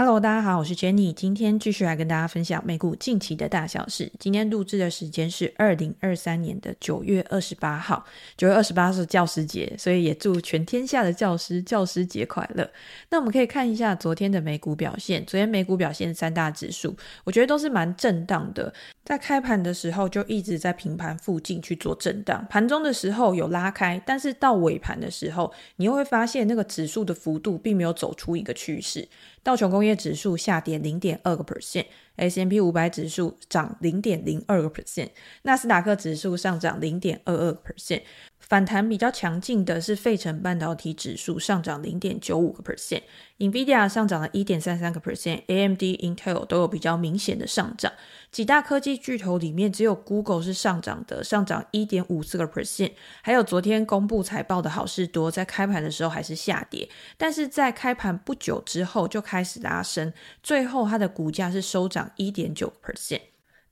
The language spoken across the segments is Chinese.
Hello，大家好，我是 Jenny，今天继续来跟大家分享美股近期的大小事。今天录制的时间是二零二三年的九月二十八号，九月二十八是教师节，所以也祝全天下的教师教师节快乐。那我们可以看一下昨天的美股表现，昨天美股表现三大指数，我觉得都是蛮震荡的，在开盘的时候就一直在平盘附近去做震荡，盘中的时候有拉开，但是到尾盘的时候，你又会发现那个指数的幅度并没有走出一个趋势。道琼工业指数下跌零点二个 percent，S&P 五百指数涨零点零二个 percent，纳斯达克指数上涨零点二二个 percent。反弹比较强劲的是费城半导体指数上涨零点九五个 percent，NVIDIA 上涨了一点三三个 percent，AMD、Intel 都有比较明显的上涨。几大科技巨头里面，只有 Google 是上涨的，上涨一点五四个 percent。还有昨天公布财报的好事多，在开盘的时候还是下跌，但是在开盘不久之后就开始拉升，最后它的股价是收涨一点九个 percent。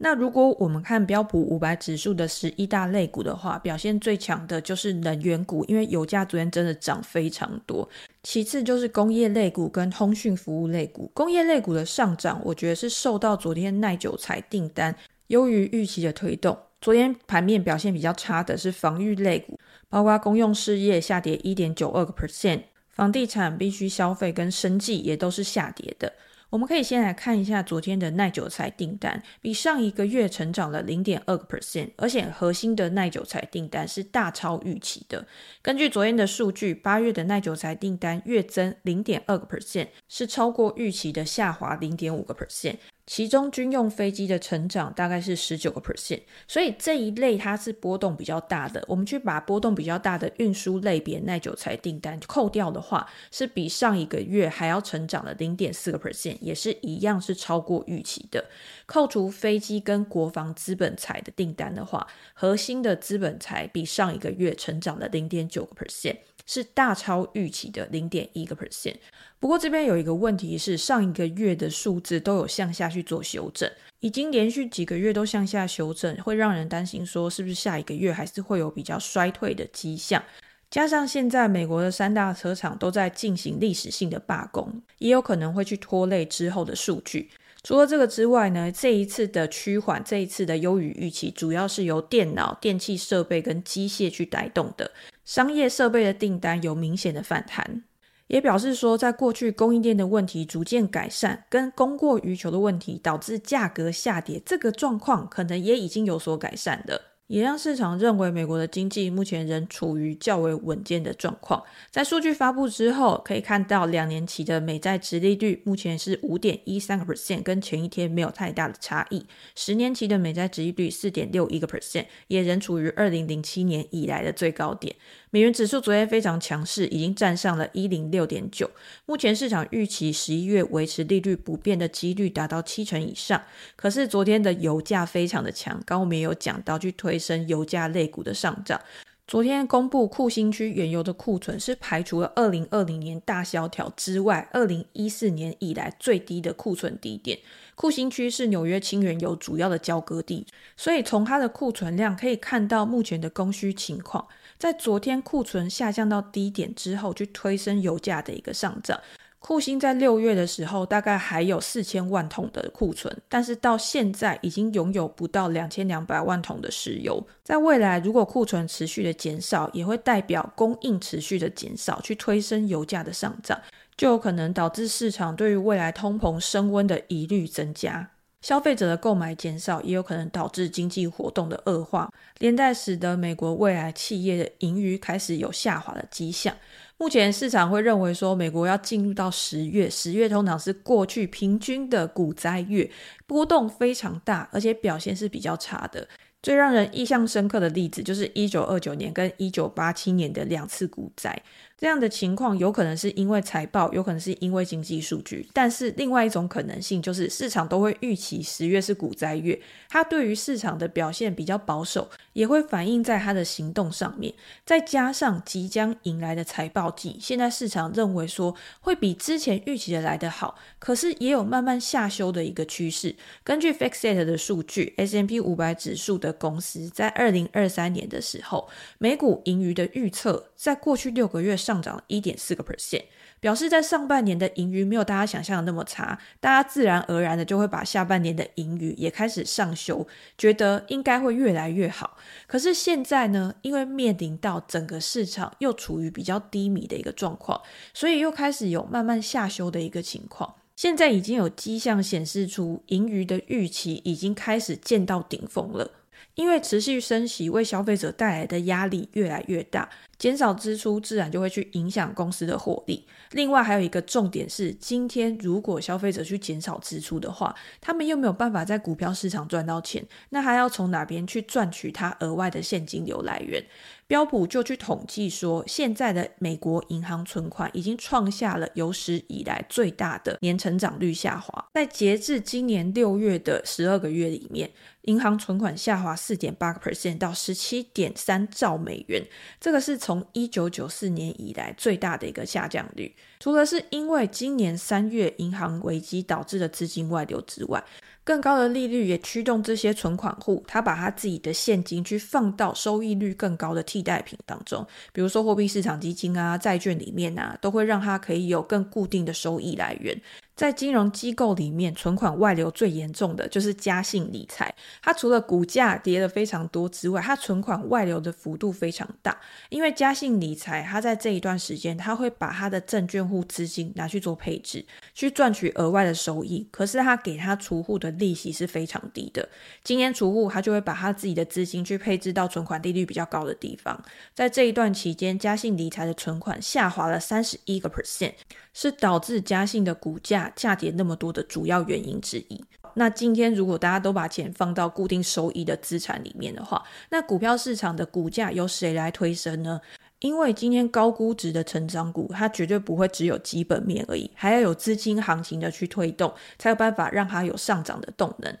那如果我们看标普五百指数的十一大类股的话，表现最强的就是能源股，因为油价昨天真的涨非常多。其次就是工业类股跟通讯服务类股。工业类股的上涨，我觉得是受到昨天耐久材订单优于预期的推动。昨天盘面表现比较差的是防御类股，包括公用事业下跌一点九二个 percent，房地产、必需消费跟生计也都是下跌的。我们可以先来看一下昨天的耐久材订单，比上一个月成长了零点二个 percent，而且核心的耐久材订单是大超预期的。根据昨天的数据，八月的耐久材订单月增零点二个 percent，是超过预期的下滑零点五个 percent。其中军用飞机的成长大概是十九个 percent，所以这一类它是波动比较大的。我们去把波动比较大的运输类别耐久材订单扣掉的话，是比上一个月还要成长了零点四个 percent，也是一样是超过预期的。扣除飞机跟国防资本财的订单的话，核心的资本财比上一个月成长了零点九个 percent。是大超预期的零点一个 percent，不过这边有一个问题是，上一个月的数字都有向下去做修正，已经连续几个月都向下修正，会让人担心说是不是下一个月还是会有比较衰退的迹象。加上现在美国的三大车厂都在进行历史性的罢工，也有可能会去拖累之后的数据。除了这个之外呢，这一次的趋缓，这一次的优于预期，主要是由电脑、电器设备跟机械去带动的。商业设备的订单有明显的反弹，也表示说，在过去供应链的问题逐渐改善，跟供过于求的问题导致价格下跌，这个状况可能也已经有所改善了。也让市场认为美国的经济目前仍处于较为稳健的状况。在数据发布之后，可以看到两年期的美债殖利率目前是五点一三个 percent，跟前一天没有太大的差异。十年期的美债殖利率四点六一个 percent，也仍处于二零零七年以来的最高点。美元指数昨天非常强势，已经站上了一零六点九。目前市场预期十一月维持利率不变的几率达到七成以上。可是昨天的油价非常的强，刚我们也有讲到去推升油价类股的上涨。昨天公布库欣区原油的库存是排除了二零二零年大萧条之外，二零一四年以来最低的库存低点。库欣区是纽约轻原油主要的交割地，所以从它的库存量可以看到目前的供需情况。在昨天库存下降到低点之后，去推升油价的一个上涨。库欣在六月的时候大概还有四千万桶的库存，但是到现在已经拥有不到两千两百万桶的石油。在未来，如果库存持续的减少，也会代表供应持续的减少，去推升油价的上涨，就有可能导致市场对于未来通膨升温的疑虑增加。消费者的购买减少，也有可能导致经济活动的恶化，连带使得美国未来企业的盈余开始有下滑的迹象。目前市场会认为说，美国要进入到十月，十月通常是过去平均的股灾月，波动非常大，而且表现是比较差的。最让人印象深刻的例子就是一九二九年跟一九八七年的两次股灾。这样的情况有可能是因为财报，有可能是因为经济数据，但是另外一种可能性就是市场都会预期十月是股灾月，它对于市场的表现比较保守，也会反映在它的行动上面。再加上即将迎来的财报季，现在市场认为说会比之前预期的来得好，可是也有慢慢下修的一个趋势。根据 Fixate 的数据，S M P 五百指数的公司在二零二三年的时候，每股盈余的预测在过去六个月。上涨了一点四个 percent，表示在上半年的盈余没有大家想象的那么差，大家自然而然的就会把下半年的盈余也开始上修，觉得应该会越来越好。可是现在呢，因为面临到整个市场又处于比较低迷的一个状况，所以又开始有慢慢下修的一个情况。现在已经有迹象显示出盈余的预期已经开始见到顶峰了。因为持续升息为消费者带来的压力越来越大，减少支出自然就会去影响公司的获利。另外还有一个重点是，今天如果消费者去减少支出的话，他们又没有办法在股票市场赚到钱，那还要从哪边去赚取他额外的现金流来源？标普就去统计说，现在的美国银行存款已经创下了有史以来最大的年成长率下滑。在截至今年六月的十二个月里面，银行存款下滑四点八个 percent 到十七点三兆美元，这个是从一九九四年以来最大的一个下降率。除了是因为今年三月银行危机导致的资金外流之外，更高的利率也驱动这些存款户，他把他自己的现金去放到收益率更高的替代品当中，比如说货币市场基金啊、债券里面啊，都会让他可以有更固定的收益来源。在金融机构里面，存款外流最严重的就是嘉信理财。它除了股价跌得非常多之外，它存款外流的幅度非常大。因为嘉信理财，它在这一段时间，它会把它的证券户资金拿去做配置，去赚取额外的收益。可是它给它储户的利息是非常低的。今年储户，他就会把他自己的资金去配置到存款利率比较高的地方。在这一段期间，嘉信理财的存款下滑了三十一个 percent，是导致嘉信的股价。下跌那么多的主要原因之一。那今天如果大家都把钱放到固定收益的资产里面的话，那股票市场的股价由谁来推升呢？因为今天高估值的成长股，它绝对不会只有基本面而已，还要有资金行情的去推动，才有办法让它有上涨的动能。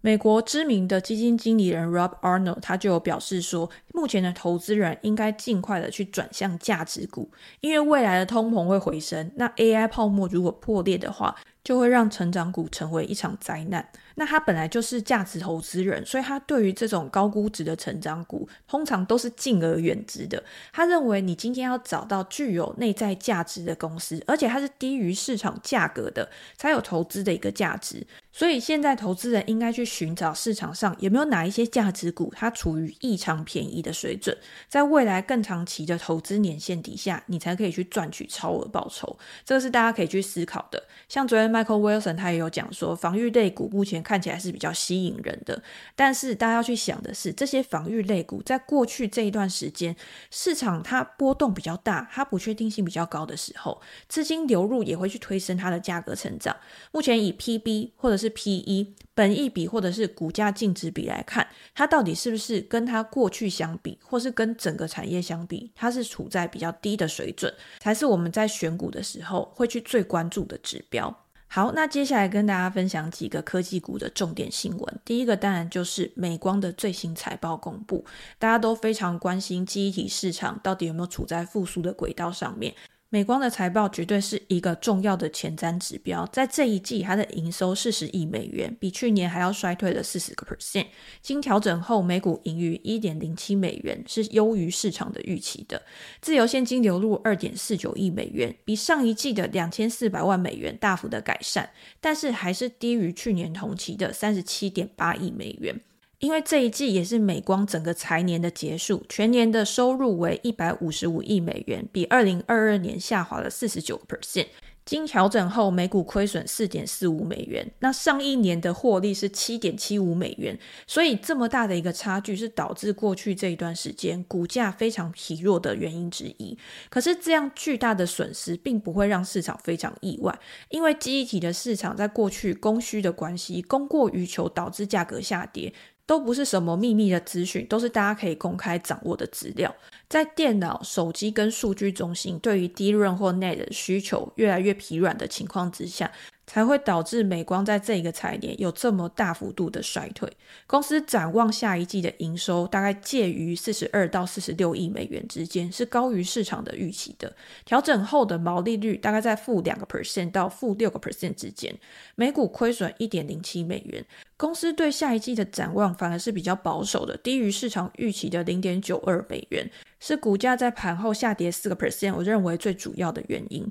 美国知名的基金经理人 Rob Arnold 他就表示说，目前的投资人应该尽快的去转向价值股，因为未来的通膨会回升，那 AI 泡沫如果破裂的话，就会让成长股成为一场灾难。那他本来就是价值投资人，所以他对于这种高估值的成长股，通常都是敬而远之的。他认为，你今天要找到具有内在价值的公司，而且它是低于市场价格的，才有投资的一个价值。所以现在投资人应该去寻找市场上有没有哪一些价值股，它处于异常便宜的水准，在未来更长期的投资年限底下，你才可以去赚取超额报酬。这个是大家可以去思考的。像昨天 Michael Wilson 他也有讲说，防御类股目前看起来是比较吸引人的，但是大家要去想的是，这些防御类股在过去这一段时间，市场它波动比较大，它不确定性比较高的时候，资金流入也会去推升它的价格成长。目前以 PB 或者是 PE 本益比或者是股价净值比来看，它到底是不是跟它过去相比，或是跟整个产业相比，它是处在比较低的水准，才是我们在选股的时候会去最关注的指标。好，那接下来跟大家分享几个科技股的重点新闻。第一个当然就是美光的最新财报公布，大家都非常关心记忆体市场到底有没有处在复苏的轨道上面。美光的财报绝对是一个重要的前瞻指标，在这一季，它的营收四十亿美元，比去年还要衰退了四十个 percent。经调整后，每股盈余一点零七美元，是优于市场的预期的。自由现金流入二点四九亿美元，比上一季的两千四百万美元大幅的改善，但是还是低于去年同期的三十七点八亿美元。因为这一季也是美光整个财年的结束，全年的收入为一百五十五亿美元，比二零二二年下滑了四十九个 percent。经调整后，每股亏损四点四五美元。那上一年的获利是七点七五美元，所以这么大的一个差距是导致过去这一段时间股价非常疲弱的原因之一。可是这样巨大的损失并不会让市场非常意外，因为记忆体的市场在过去供需的关系，供过于求导致价格下跌。都不是什么秘密的资讯，都是大家可以公开掌握的资料。在电脑、手机跟数据中心对于低润或 NAND 的需求越来越疲软的情况之下，才会导致美光在这个财年有这么大幅度的衰退。公司展望下一季的营收大概介于四十二到四十六亿美元之间，是高于市场的预期的。调整后的毛利率大概在负两个 percent 到负六个 percent 之间，每股亏损一点零七美元。公司对下一季的展望反而是比较保守的，低于市场预期的零点九二美元，是股价在盘后下跌四个 percent，我认为最主要的原因。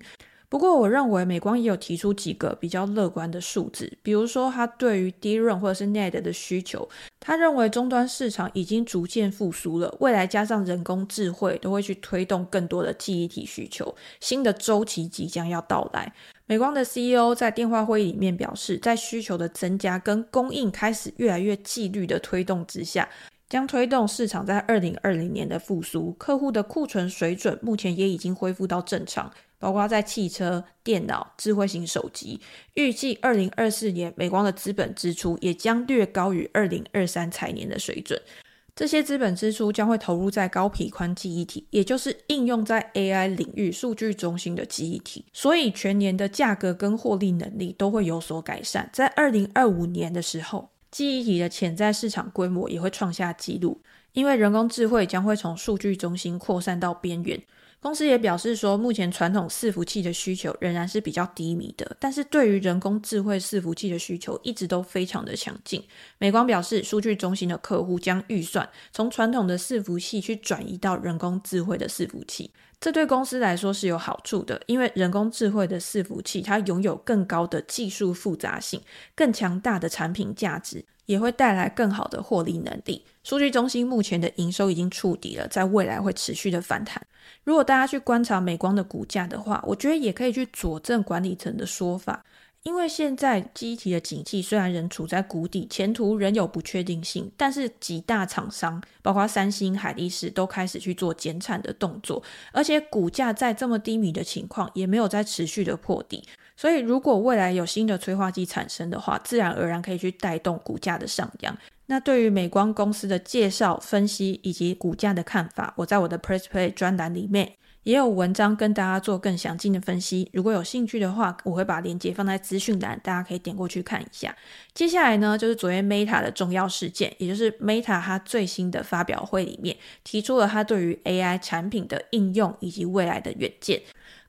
不过，我认为美光也有提出几个比较乐观的数字，比如说，他对于 DRAM 或者是 NAND 的需求，他认为终端市场已经逐渐复苏了，未来加上人工智慧都会去推动更多的记忆体需求，新的周期即将要到来。美光的 CEO 在电话会议里面表示，在需求的增加跟供应开始越来越纪律的推动之下，将推动市场在二零二零年的复苏。客户的库存水准目前也已经恢复到正常。包括在汽车、电脑、智慧型手机，预计二零二四年美光的资本支出也将略高于二零二三财年的水准。这些资本支出将会投入在高频宽记忆体，也就是应用在 AI 领域数据中心的记忆体。所以全年的价格跟获利能力都会有所改善。在二零二五年的时候，记忆体的潜在市场规模也会创下纪录，因为人工智慧将会从数据中心扩散到边缘。公司也表示说，目前传统伺服器的需求仍然是比较低迷的，但是对于人工智慧伺服器的需求一直都非常的强劲。美光表示，数据中心的客户将预算从传统的伺服器去转移到人工智慧的伺服器，这对公司来说是有好处的，因为人工智慧的伺服器它拥有更高的技术复杂性、更强大的产品价值。也会带来更好的获利能力。数据中心目前的营收已经触底了，在未来会持续的反弹。如果大家去观察美光的股价的话，我觉得也可以去佐证管理层的说法。因为现在机体的景气虽然仍处在谷底，前途仍有不确定性，但是几大厂商，包括三星、海力士，都开始去做减产的动作，而且股价在这么低迷的情况，也没有再持续的破底。所以，如果未来有新的催化剂产生的话，自然而然可以去带动股价的上扬。那对于美光公司的介绍、分析以及股价的看法，我在我的 Press Play 专栏里面也有文章跟大家做更详尽的分析。如果有兴趣的话，我会把链接放在资讯栏，大家可以点过去看一下。接下来呢，就是昨天 Meta 的重要事件，也就是 Meta 它最新的发表会里面提出了它对于 AI 产品的应用以及未来的远见。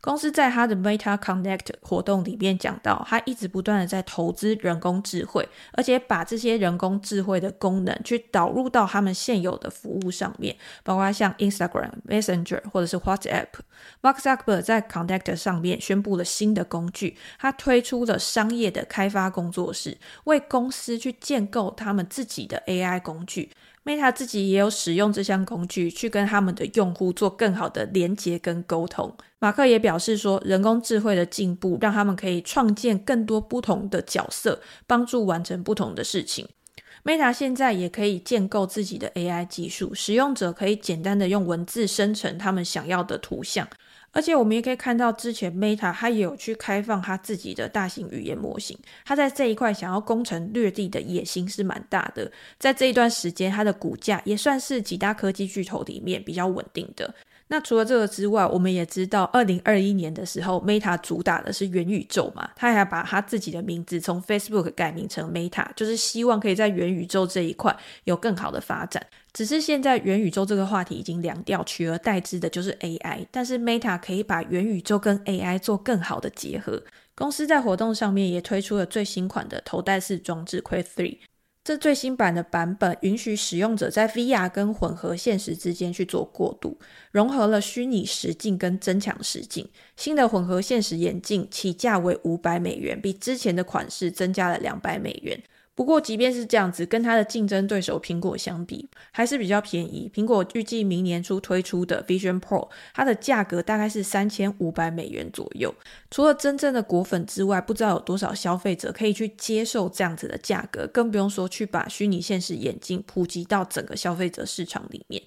公司在它的 Meta Connect 活动里面讲到，它一直不断的在投资人工智慧，而且把这些人工智慧的功能去导入到他们现有的服务上面，包括像 Instagram、Messenger 或者是 WhatsApp。Mark Zuckerberg 在 Connect 上面宣布了新的工具，他推出了商业的开发工作室，为公司去建构他们自己的 AI 工具。Meta 自己也有使用这项工具去跟他们的用户做更好的连接跟沟通。马克也表示说，人工智慧的进步让他们可以创建更多不同的角色，帮助完成不同的事情。Meta 现在也可以建构自己的 AI 技术，使用者可以简单的用文字生成他们想要的图像。而且我们也可以看到，之前 Meta 它也有去开放它自己的大型语言模型，它在这一块想要攻城略地的野心是蛮大的。在这一段时间，它的股价也算是几大科技巨头里面比较稳定的。那除了这个之外，我们也知道，二零二一年的时候，Meta 主打的是元宇宙嘛，他还把他自己的名字从 Facebook 改名成 Meta，就是希望可以在元宇宙这一块有更好的发展。只是现在元宇宙这个话题已经凉掉，取而代之的就是 AI。但是 Meta 可以把元宇宙跟 AI 做更好的结合。公司在活动上面也推出了最新款的头戴式装置 Quest 3。这最新版的版本允许使用者在 VR 跟混合现实之间去做过渡，融合了虚拟实境跟增强实境。新的混合现实眼镜起价为五百美元，比之前的款式增加了两百美元。不过，即便是这样子，跟它的竞争对手苹果相比，还是比较便宜。苹果预计明年初推出的 Vision Pro，它的价格大概是三千五百美元左右。除了真正的果粉之外，不知道有多少消费者可以去接受这样子的价格，更不用说去把虚拟现实眼镜普及到整个消费者市场里面。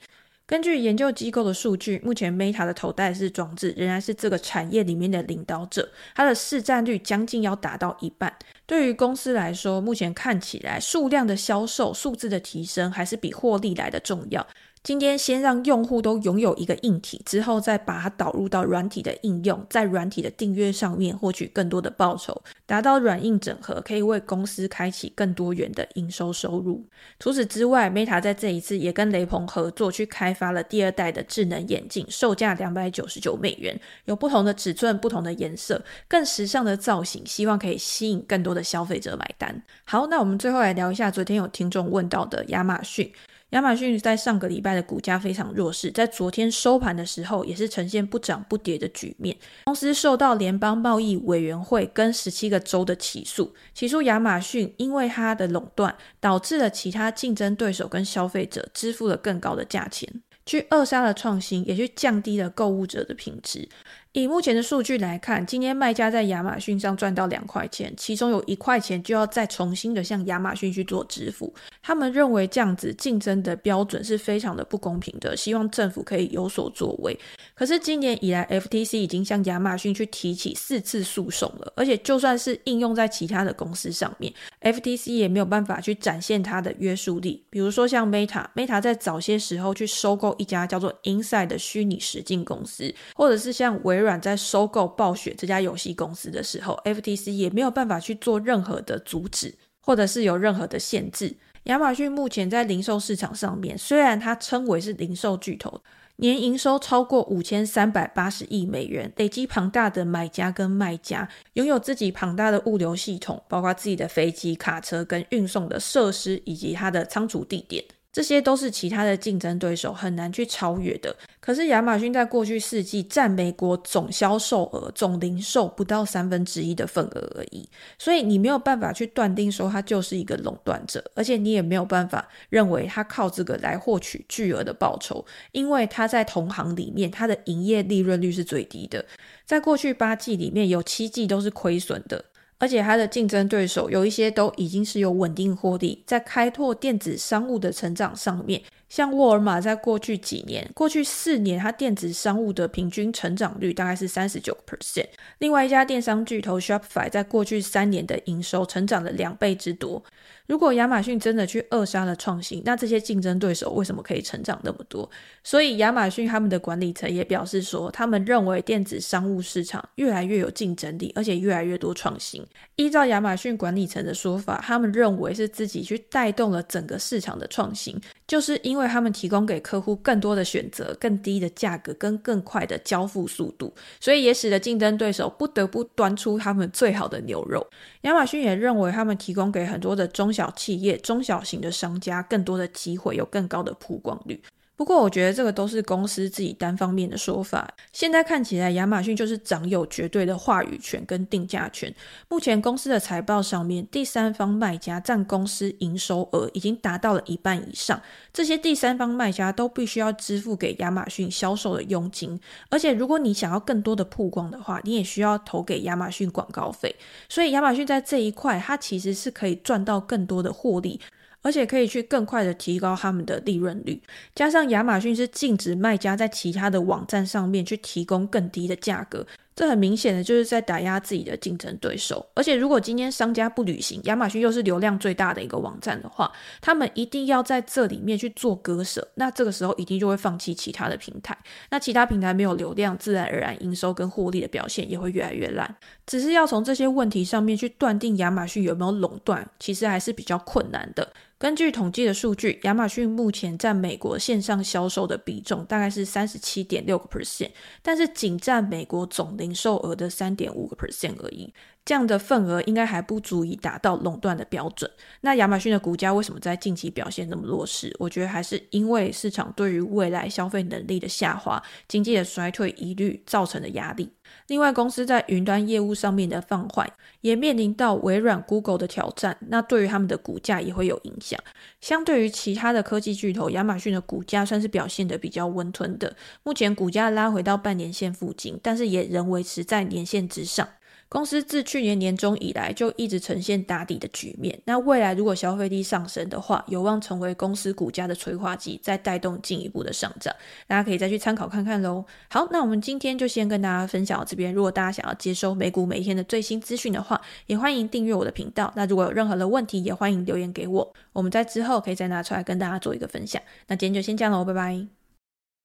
根据研究机构的数据，目前 Meta 的头戴式装置仍然是这个产业里面的领导者，它的市占率将近要达到一半。对于公司来说，目前看起来数量的销售、数字的提升，还是比获利来的重要。今天先让用户都拥有一个硬体，之后再把它导入到软体的应用，在软体的订阅上面获取更多的报酬，达到软硬整合，可以为公司开启更多元的营收收入。除此之外，Meta 在这一次也跟雷朋合作，去开发了第二代的智能眼镜，售价两百九十九美元，有不同的尺寸、不同的颜色、更时尚的造型，希望可以吸引更多的消费者买单。好，那我们最后来聊一下昨天有听众问到的亚马逊。亚马逊在上个礼拜的股价非常弱势，在昨天收盘的时候也是呈现不涨不跌的局面。公司受到联邦贸易委员会跟十七个州的起诉，起诉亚马逊因为它的垄断导致了其他竞争对手跟消费者支付了更高的价钱，去扼杀了创新，也去降低了购物者的品质。以目前的数据来看，今天卖家在亚马逊上赚到两块钱，其中有一块钱就要再重新的向亚马逊去做支付。他们认为这样子竞争的标准是非常的不公平的，希望政府可以有所作为。可是今年以来，FTC 已经向亚马逊去提起四次诉讼了，而且就算是应用在其他的公司上面，FTC 也没有办法去展现它的约束力。比如说像 Meta，Meta 在早些时候去收购一家叫做 Inside 的虚拟实境公司，或者是像微。微软在收购暴雪这家游戏公司的时候，FTC 也没有办法去做任何的阻止，或者是有任何的限制。亚马逊目前在零售市场上面，虽然它称为是零售巨头，年营收超过五千三百八十亿美元，累积庞大的买家跟卖家，拥有自己庞大的物流系统，包括自己的飞机、卡车跟运送的设施，以及它的仓储地点。这些都是其他的竞争对手很难去超越的。可是亚马逊在过去四季占美国总销售额、总零售不到三分之一的份额而已，所以你没有办法去断定说它就是一个垄断者，而且你也没有办法认为它靠这个来获取巨额的报酬，因为它在同行里面它的营业利润率是最低的，在过去八季里面有七季都是亏损的。而且它的竞争对手有一些都已经是有稳定获利，在开拓电子商务的成长上面。像沃尔玛在过去几年、过去四年，它电子商务的平均成长率大概是三十九 percent。另外一家电商巨头 Shopify 在过去三年的营收成长了两倍之多。如果亚马逊真的去扼杀了创新，那这些竞争对手为什么可以成长那么多？所以亚马逊他们的管理层也表示说，他们认为电子商务市场越来越有竞争力，而且越来越多创新。依照亚马逊管理层的说法，他们认为是自己去带动了整个市场的创新，就是因为。他们提供给客户更多的选择、更低的价格跟更快的交付速度，所以也使得竞争对手不得不端出他们最好的牛肉。亚马逊也认为，他们提供给很多的中小小企业、中小型的商家更多的机会，有更高的曝光率。不过，我觉得这个都是公司自己单方面的说法。现在看起来，亚马逊就是掌有绝对的话语权跟定价权。目前公司的财报上面，第三方卖家占公司营收额已经达到了一半以上。这些第三方卖家都必须要支付给亚马逊销售的佣金，而且如果你想要更多的曝光的话，你也需要投给亚马逊广告费。所以，亚马逊在这一块，它其实是可以赚到更多的获利。而且可以去更快的提高他们的利润率，加上亚马逊是禁止卖家在其他的网站上面去提供更低的价格，这很明显的就是在打压自己的竞争对手。而且如果今天商家不履行，亚马逊又是流量最大的一个网站的话，他们一定要在这里面去做割舍，那这个时候一定就会放弃其他的平台，那其他平台没有流量，自然而然营收跟获利的表现也会越来越烂。只是要从这些问题上面去断定亚马逊有没有垄断，其实还是比较困难的。根据统计的数据，亚马逊目前在美国线上销售的比重大概是三十七点六个 percent，但是仅占美国总零售额的三点五个 percent 而已。这样的份额应该还不足以达到垄断的标准。那亚马逊的股价为什么在近期表现那么弱势？我觉得还是因为市场对于未来消费能力的下滑、经济的衰退疑虑造成的压力。另外，公司在云端业务上面的放缓，也面临到微软、Google 的挑战。那对于他们的股价也会有影响。相对于其他的科技巨头，亚马逊的股价算是表现得比较温吞的。目前股价拉回到半年线附近，但是也仍维持在年线之上。公司自去年年中以来就一直呈现打底的局面。那未来如果消费力上升的话，有望成为公司股价的催化剂，再带动进一步的上涨。大家可以再去参考看看喽。好，那我们今天就先跟大家分享到这边。如果大家想要接收美股每一天的最新资讯的话，也欢迎订阅我的频道。那如果有任何的问题，也欢迎留言给我。我们在之后可以再拿出来跟大家做一个分享。那今天就先这样喽，拜拜。